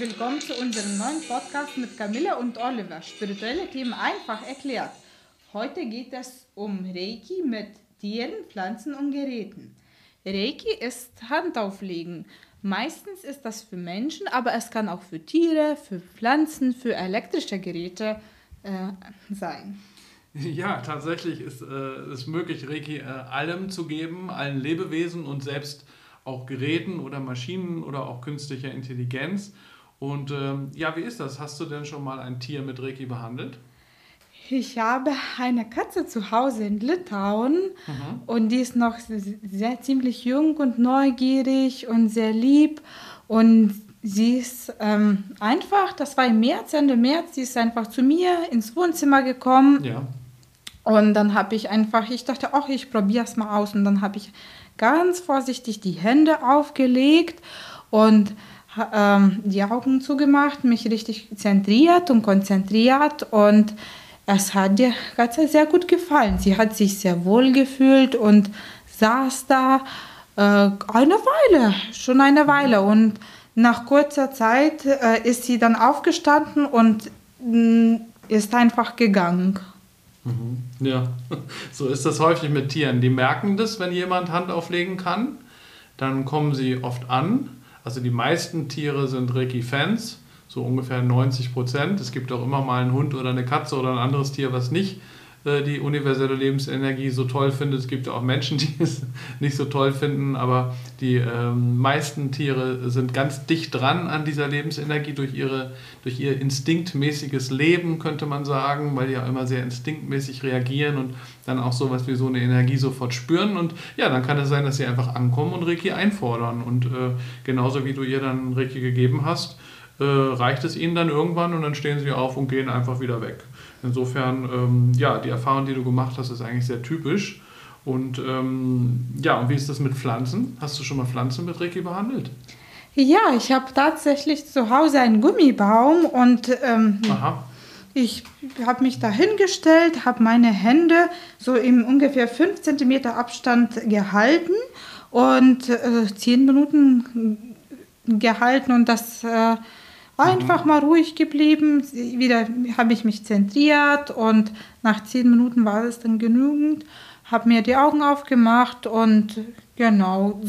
willkommen zu unserem neuen Podcast mit Camilla und Oliver. Spirituelle Themen einfach erklärt. Heute geht es um Reiki mit Tieren, Pflanzen und Geräten. Reiki ist Handauflegen. Meistens ist das für Menschen, aber es kann auch für Tiere, für Pflanzen, für elektrische Geräte äh, sein. Ja, tatsächlich ist es äh, möglich, Reiki äh, allem zu geben, allen Lebewesen und selbst auch Geräten oder Maschinen oder auch künstlicher Intelligenz. Und ähm, ja, wie ist das? Hast du denn schon mal ein Tier mit Reiki behandelt? Ich habe eine Katze zu Hause in Litauen mhm. und die ist noch sehr ziemlich jung und neugierig und sehr lieb und sie ist ähm, einfach, das war im März, Ende März, sie ist einfach zu mir ins Wohnzimmer gekommen. Ja. Und dann habe ich einfach, ich dachte, ach, ich probiere es mal aus und dann habe ich ganz vorsichtig die Hände aufgelegt und ähm, die Augen zugemacht, mich richtig zentriert und konzentriert und es hat der Katze sehr gut gefallen. Sie hat sich sehr wohl gefühlt und saß da äh, eine Weile, schon eine Weile. Und nach kurzer Zeit äh, ist sie dann aufgestanden und mh, mm, ist einfach gegangen. Mhm. Ja, so ist das häufig mit Tieren. Die merken das, wenn jemand Hand auflegen kann. Dann kommen sie oft an. Also die meisten Tiere sind Reiki-Fans so ungefähr 90 Prozent. Es gibt auch immer mal einen Hund oder eine Katze oder ein anderes Tier, was nicht die universelle Lebensenergie so toll findet. Es gibt auch Menschen, die es nicht so toll finden, aber die ähm, meisten Tiere sind ganz dicht dran an dieser Lebensenergie durch, ihre, durch ihr instinktmäßiges Leben, könnte man sagen, weil die ja immer sehr instinktmäßig reagieren und dann auch sowas wie so eine Energie sofort spüren. Und ja, dann kann es sein, dass sie einfach ankommen und Reiki einfordern. Und äh, genauso wie du ihr dann Reiki gegeben hast, äh, reicht es ihnen dann irgendwann und dann stehen sie auf und gehen einfach wieder weg. Insofern, ähm, ja, die Erfahrung, die du gemacht hast, ist eigentlich sehr typisch. Und ähm, ja, und wie ist das mit Pflanzen? Hast du schon mal Pflanzen mit Reiki behandelt? Ja, ich habe tatsächlich zu Hause einen Gummibaum und ähm, ich habe mich da hingestellt, habe meine Hände so im ungefähr 5 cm Abstand gehalten und äh, 10 Minuten gehalten und das äh, Einfach mal ruhig geblieben, wieder habe ich mich zentriert und nach zehn Minuten war es dann genügend, habe mir die Augen aufgemacht und genau,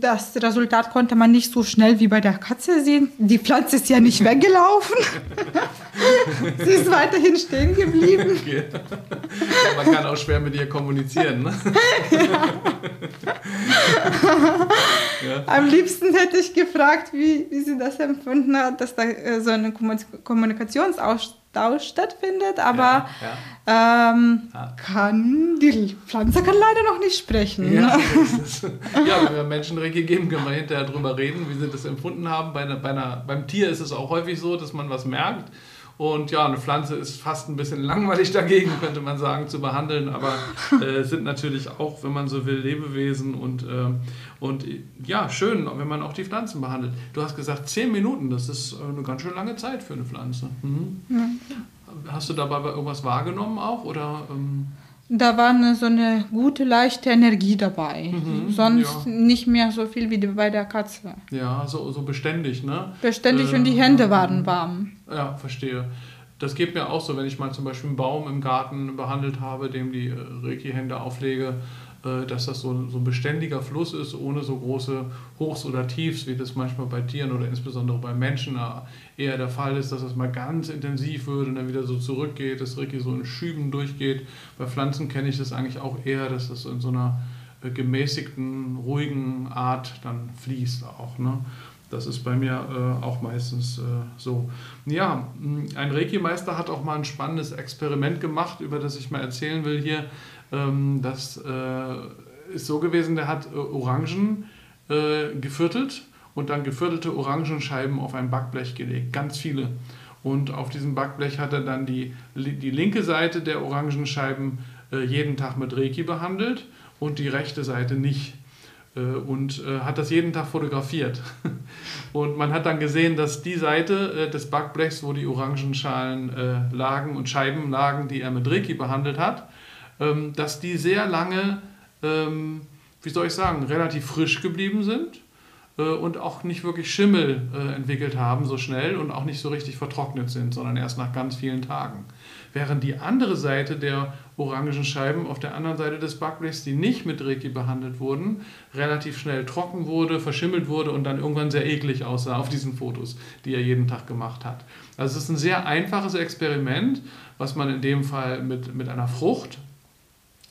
das Resultat konnte man nicht so schnell wie bei der Katze sehen. Die Pflanze ist ja nicht weggelaufen. Sie ist weiterhin stehen geblieben. Okay. Man kann auch schwer mit ihr kommunizieren. Ne? Ja. ja. Am liebsten hätte ich gefragt, wie, wie sie das empfunden hat, dass da äh, so ein Kommunikationsaustausch stattfindet, aber ja. Ähm, kann die Pflanze kann leider noch nicht sprechen. Ja, ja wenn wir Menschen geben, können wir hinterher drüber reden, wie sie das empfunden haben. Bei einer, bei einer, beim Tier ist es auch häufig so, dass man was merkt. Und ja, eine Pflanze ist fast ein bisschen langweilig dagegen, könnte man sagen, zu behandeln, aber äh, sind natürlich auch, wenn man so will, Lebewesen und, äh, und ja, schön, wenn man auch die Pflanzen behandelt. Du hast gesagt, zehn Minuten, das ist äh, eine ganz schön lange Zeit für eine Pflanze. Mhm. Ja. Hast du dabei irgendwas wahrgenommen auch? Oder, ähm da war eine, so eine gute, leichte Energie dabei. Mhm, Sonst ja. nicht mehr so viel wie bei der Katze. Ja, so, so beständig, ne? Beständig äh, und die Hände waren warm. Ja, verstehe. Das geht mir auch so, wenn ich mal zum Beispiel einen Baum im Garten behandelt habe, dem die äh, Reiki-Hände auflege, dass das so, so ein beständiger Fluss ist, ohne so große Hochs oder Tiefs, wie das manchmal bei Tieren oder insbesondere bei Menschen eher der Fall ist, dass es mal ganz intensiv wird und dann wieder so zurückgeht, dass Reiki so in Schüben durchgeht. Bei Pflanzen kenne ich das eigentlich auch eher, dass das in so einer äh, gemäßigten, ruhigen Art dann fließt auch. Ne? Das ist bei mir äh, auch meistens äh, so. Ja, ein Reiki-Meister hat auch mal ein spannendes Experiment gemacht, über das ich mal erzählen will hier. Ähm, das äh, ist so gewesen, der hat äh, Orangen äh, geviertelt und dann geviertelte Orangenscheiben auf ein Backblech gelegt, ganz viele. Und auf diesem Backblech hat er dann die, die linke Seite der Orangenscheiben äh, jeden Tag mit Reiki behandelt und die rechte Seite nicht. Äh, und äh, hat das jeden Tag fotografiert. Und man hat dann gesehen, dass die Seite des Backblechs, wo die Orangenschalen lagen und Scheiben lagen, die er mit Reiki behandelt hat, ähm, dass die sehr lange, ähm, wie soll ich sagen, relativ frisch geblieben sind äh, und auch nicht wirklich Schimmel äh, entwickelt haben so schnell und auch nicht so richtig vertrocknet sind, sondern erst nach ganz vielen Tagen. Während die andere Seite der orangen Scheiben auf der anderen Seite des Backblechs, die nicht mit Reiki behandelt wurden, relativ schnell trocken wurde, verschimmelt wurde und dann irgendwann sehr eklig aussah auf diesen Fotos, die er jeden Tag gemacht hat. Also es ist ein sehr einfaches Experiment, was man in dem Fall mit, mit einer Frucht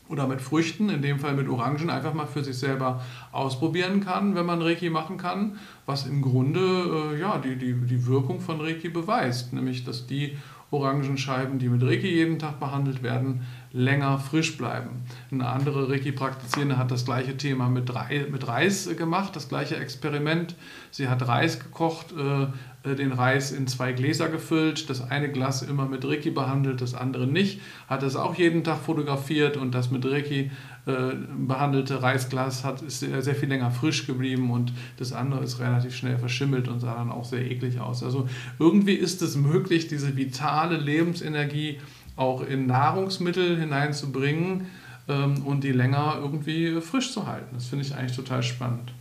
oder mit Früchten, in dem Fall mit Orangen, einfach mal für sich selber ausprobieren kann, wenn man Reiki machen kann, was im Grunde äh, ja, die, die, die Wirkung von Reiki beweist, nämlich dass die Orangenscheiben, die mit Reiki jeden Tag behandelt werden, länger frisch bleiben. Eine andere Reiki-Praktizierende hat das gleiche Thema mit, Reis gemacht, das gleiche Experiment. Sie hat Reis gekocht, äh, den Reis in zwei Gläser gefüllt, das eine Glas immer mit Reiki behandelt, das andere nicht, hat es auch jeden Tag fotografiert und das mit Reiki äh, behandelte Reisglas hat, ist sehr viel länger frisch geblieben und das andere ist relativ schnell verschimmelt und sah dann auch sehr eklig aus. Also irgendwie ist es möglich, diese vitale Lebensenergie auch in Nahrungsmittel hineinzubringen ähm, und die länger irgendwie frisch zu halten. Das finde ich eigentlich total spannend.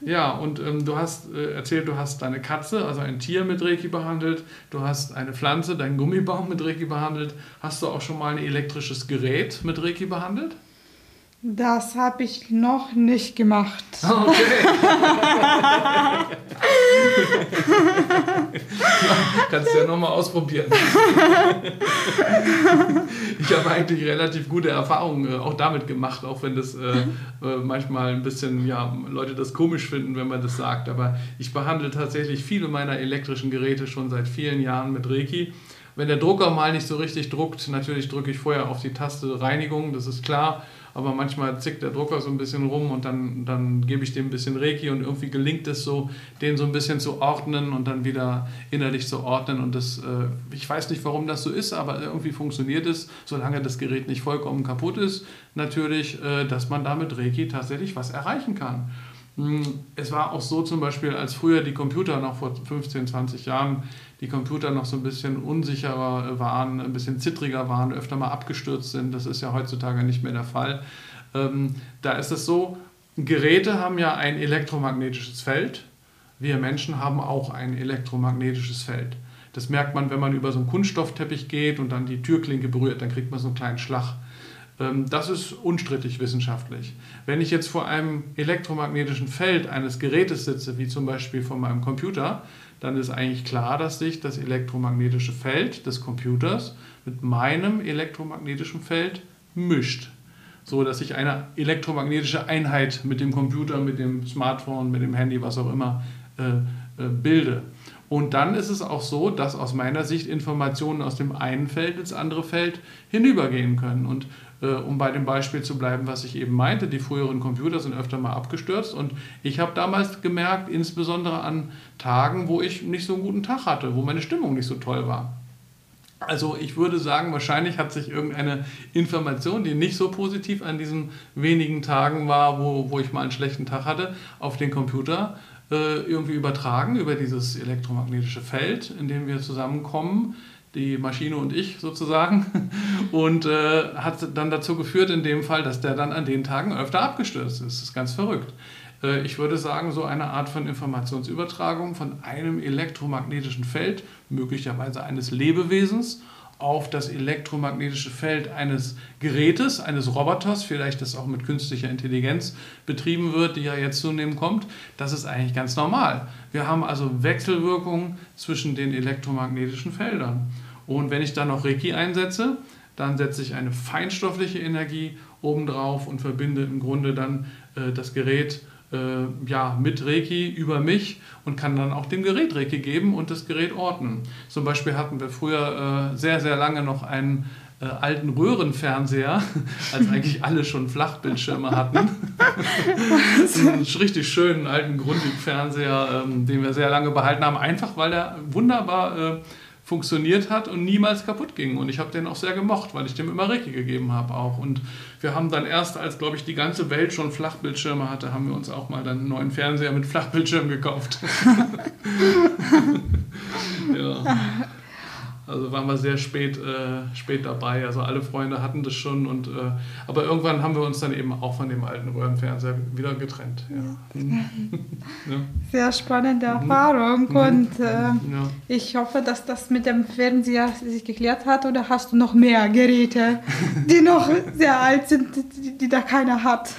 Ja, und ähm, du hast äh, erzählt, du hast deine Katze, also ein Tier mit Reiki behandelt, du hast eine Pflanze, deinen Gummibaum mit Reiki behandelt. Hast du auch schon mal ein elektrisches Gerät mit Reiki behandelt? Das habe ich noch nicht gemacht. Okay. Kannst du ja nochmal ausprobieren. ich habe eigentlich relativ gute Erfahrungen äh, auch damit gemacht, auch wenn das äh, äh, manchmal ein bisschen, ja, Leute das komisch finden, wenn man das sagt. Aber ich behandle tatsächlich viele meiner elektrischen Geräte schon seit vielen Jahren mit Reiki. Wenn der Drucker mal nicht so richtig druckt, natürlich drücke ich vorher auf die Taste Reinigung, das ist klar aber manchmal zickt der Drucker so ein bisschen rum und dann, dann gebe ich dem ein bisschen Reiki und irgendwie gelingt es so, den so ein bisschen zu ordnen und dann wieder innerlich zu ordnen und das, äh, ich weiß nicht, warum das so ist, aber irgendwie funktioniert es, solange das Gerät nicht vollkommen kaputt ist, natürlich, äh, dass man damit Reiki tatsächlich was erreichen kann. Hm, es war auch so zum Beispiel, als früher die Computer noch vor 15, 20 Jahren die Computer noch so ein bisschen unsicherer waren, ein bisschen zittriger waren, öfter mal abgestürzt sind. Das ist ja heutzutage nicht mehr der Fall. Ähm, da ist es so, Geräte haben ja ein elektromagnetisches Feld. Wir Menschen haben auch ein elektromagnetisches Feld. Das merkt man, wenn man über so einen Kunststoffteppich geht und dann die Türklinke berührt, dann kriegt man so einen kleinen Schlag. Ähm, das ist unstrittig wissenschaftlich. Wenn ich jetzt vor einem elektromagnetischen Feld eines Gerätes sitze, wie zum Beispiel vor meinem Computer, dann ist eigentlich klar, dass sich das elektromagnetische Feld des Computers mit meinem elektromagnetischen Feld mischt. So dass ich eine elektromagnetische Einheit mit dem Computer, mit dem Smartphone, mit dem Handy, was auch immer, äh, äh, bilde. Und dann ist es auch so, dass aus meiner Sicht Informationen aus dem einen Feld ins andere Feld hinübergehen können. Und um bei dem Beispiel zu bleiben, was ich eben meinte, die früheren Computer sind öfter mal abgestürzt und ich habe damals gemerkt, insbesondere an Tagen, wo ich nicht so einen guten Tag hatte, wo meine Stimmung nicht so toll war. Also ich würde sagen, wahrscheinlich hat sich irgendeine Information, die nicht so positiv an diesen wenigen Tagen war, wo, wo ich mal einen schlechten Tag hatte, auf den Computer äh, irgendwie übertragen über dieses elektromagnetische Feld, in dem wir zusammenkommen die Maschine und ich sozusagen. Und äh, hat dann dazu geführt, in dem Fall, dass der dann an den Tagen öfter abgestürzt ist. Das ist ganz verrückt. Äh, ich würde sagen, so eine Art von Informationsübertragung von einem elektromagnetischen Feld, möglicherweise eines Lebewesens, auf das elektromagnetische Feld eines Gerätes, eines Roboters, vielleicht das auch mit künstlicher Intelligenz betrieben wird, die ja jetzt zunehmend kommt, das ist eigentlich ganz normal. Wir haben also Wechselwirkungen zwischen den elektromagnetischen Feldern. Und wenn ich dann noch Reiki einsetze, dann setze ich eine feinstoffliche Energie obendrauf und verbinde im Grunde dann äh, das Gerät ja, mit Reiki über mich und kann dann auch dem Gerät Reiki geben und das Gerät ordnen. Zum Beispiel hatten wir früher äh, sehr, sehr lange noch einen äh, alten Röhrenfernseher, als eigentlich alle schon Flachbildschirme hatten. einen richtig schönen alten Grundig-Fernseher, ähm, den wir sehr lange behalten haben, einfach weil er wunderbar äh, funktioniert hat und niemals kaputt ging. Und ich habe den auch sehr gemocht, weil ich dem immer Reiki gegeben habe auch. Und wir haben dann erst, als glaube ich die ganze Welt schon Flachbildschirme hatte, haben wir uns auch mal dann einen neuen Fernseher mit Flachbildschirm gekauft. ja. Also waren wir sehr spät, äh, spät dabei. Also alle Freunde hatten das schon. Und, äh, aber irgendwann haben wir uns dann eben auch von dem alten Röhrenfernseher wieder getrennt. Ja. ja. Sehr spannende mhm. Erfahrung. Mhm. Und äh, ja. ich hoffe, dass das mit dem Fernseher sich geklärt hat. Oder hast du noch mehr Geräte, die noch sehr alt sind, die, die da keiner hat?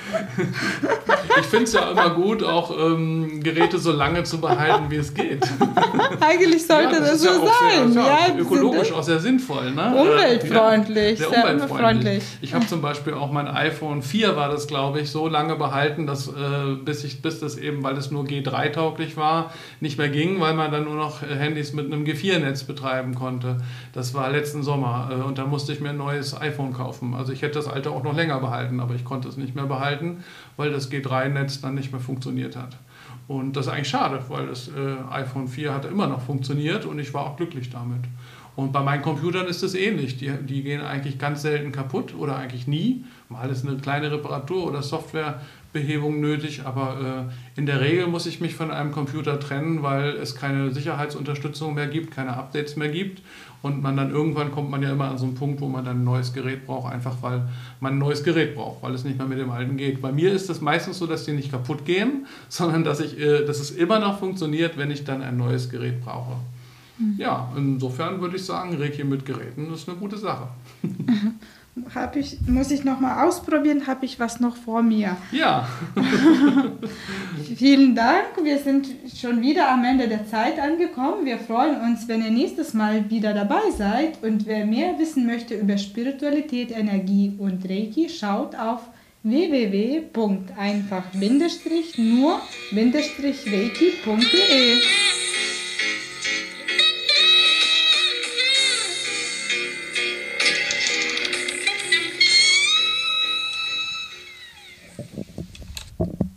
ich finde es ja immer gut, auch ähm, Geräte so lange zu behalten, wie es geht. Eigentlich sollte ja, das, das so sein. Sehr, ja, ökologisch auch sehr sinnvoll. Ne? Umweltfreundlich. Ja, sehr, sehr umweltfreundlich. Ich habe zum Beispiel auch mein iPhone 4 war das, glaube ich, so lange behalten, dass äh, bis, ich, bis das eben, weil es nur G3-tauglich war, nicht mehr ging, weil man dann nur noch Handys mit einem G4-Netz betreiben konnte. Das war letzten Sommer äh, und da musste ich mir ein neues iPhone kaufen. Also ich hätte das alte auch noch länger behalten, aber ich konnte es nicht mehr behalten, weil das G3-Netz dann nicht mehr funktioniert hat. Und das ist eigentlich schade, weil das äh, iPhone 4 hat immer noch funktioniert und ich war auch glücklich damit. Und bei meinen Computern ist es ähnlich. Die, die gehen eigentlich ganz selten kaputt oder eigentlich nie. Mal ist eine kleine Reparatur oder Softwarebehebung nötig, aber äh, in der Regel muss ich mich von einem Computer trennen, weil es keine Sicherheitsunterstützung mehr gibt, keine Updates mehr gibt und man dann irgendwann kommt man ja immer an so einen Punkt, wo man dann ein neues Gerät braucht, einfach weil man ein neues Gerät braucht, weil es nicht mehr mit dem alten geht. Bei mir ist es meistens so, dass die nicht kaputt gehen, sondern dass, ich, äh, dass es immer noch funktioniert, wenn ich dann ein neues Gerät brauche. Mhm. Ja, insofern würde ich sagen, Reiki mit Geräten ist eine gute Sache. hab ich, muss ich noch mal ausprobieren, habe ich was noch vor mir. Ja. Vielen Dank. Wir sind schon wieder am Ende der Zeit angekommen. Wir freuen uns, wenn ihr nächstes Mal wieder dabei seid. Und wer mehr wissen möchte über Spiritualität, Energie und Reiki, schaut auf www.einfach-nur-reiki.de.